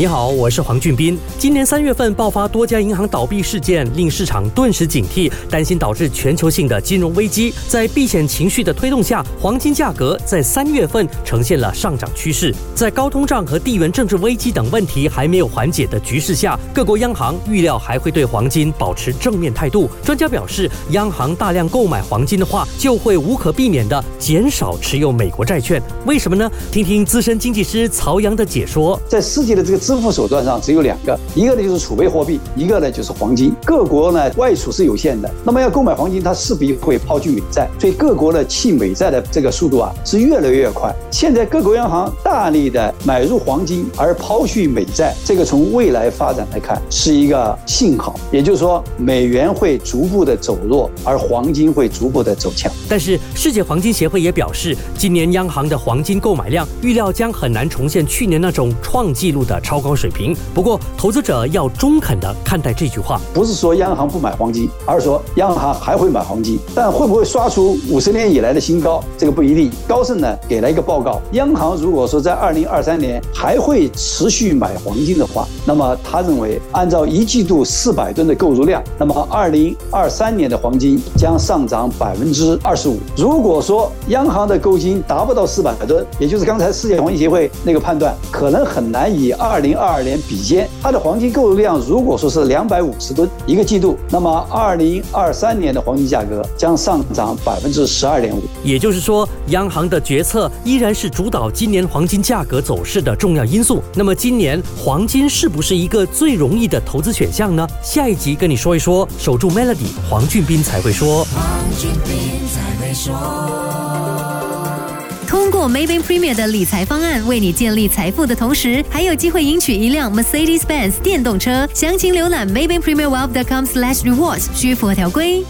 你好，我是黄俊斌。今年三月份爆发多家银行倒闭事件，令市场顿时警惕，担心导致全球性的金融危机。在避险情绪的推动下，黄金价格在三月份呈现了上涨趋势。在高通胀和地缘政治危机等问题还没有缓解的局势下，各国央行预料还会对黄金保持正面态度。专家表示，央行大量购买黄金的话，就会无可避免的减少持有美国债券。为什么呢？听听资深经济师曹阳的解说。在世界的这个。支付手段上只有两个，一个呢就是储备货币，一个呢就是黄金。各国呢外储是有限的，那么要购买黄金，它势必会抛去美债，所以各国的弃美债的这个速度啊是越来越快。现在各国央行大力的买入黄金而抛去美债，这个从未来发展来看是一个信号，也就是说美元会逐步的走弱，而黄金会逐步的走强。但是世界黄金协会也表示，今年央行的黄金购买量预料将很难重现去年那种创纪录的超。高水平。不过，投资者要中肯的看待这句话，不是说央行不买黄金，而是说央行还会买黄金，但会不会刷出五十年以来的新高，这个不一定。高盛呢给了一个报告，央行如果说在二零二三年还会持续买黄金的话，那么他认为按照一季度四百吨的购入量，那么二零二三年的黄金将上涨百分之二十五。如果说央行的购金达不到四百吨，也就是刚才世界黄金协会那个判断，可能很难以二零。零二二年比肩，它的黄金购入量如果说是两百五十吨一个季度，那么二零二三年的黄金价格将上涨百分之十二点五。也就是说，央行的决策依然是主导今年黄金价格走势的重要因素。那么，今年黄金是不是一个最容易的投资选项呢？下一集跟你说一说。守住 Melody，黄俊斌才会说。黄俊斌才会说。通过 Maybank Premier 的理财方案，为你建立财富的同时，还有机会赢取一辆 Mercedes-Benz 电动车。详情浏览 Maybank Premier Wealth.com/rewards，需符合条规。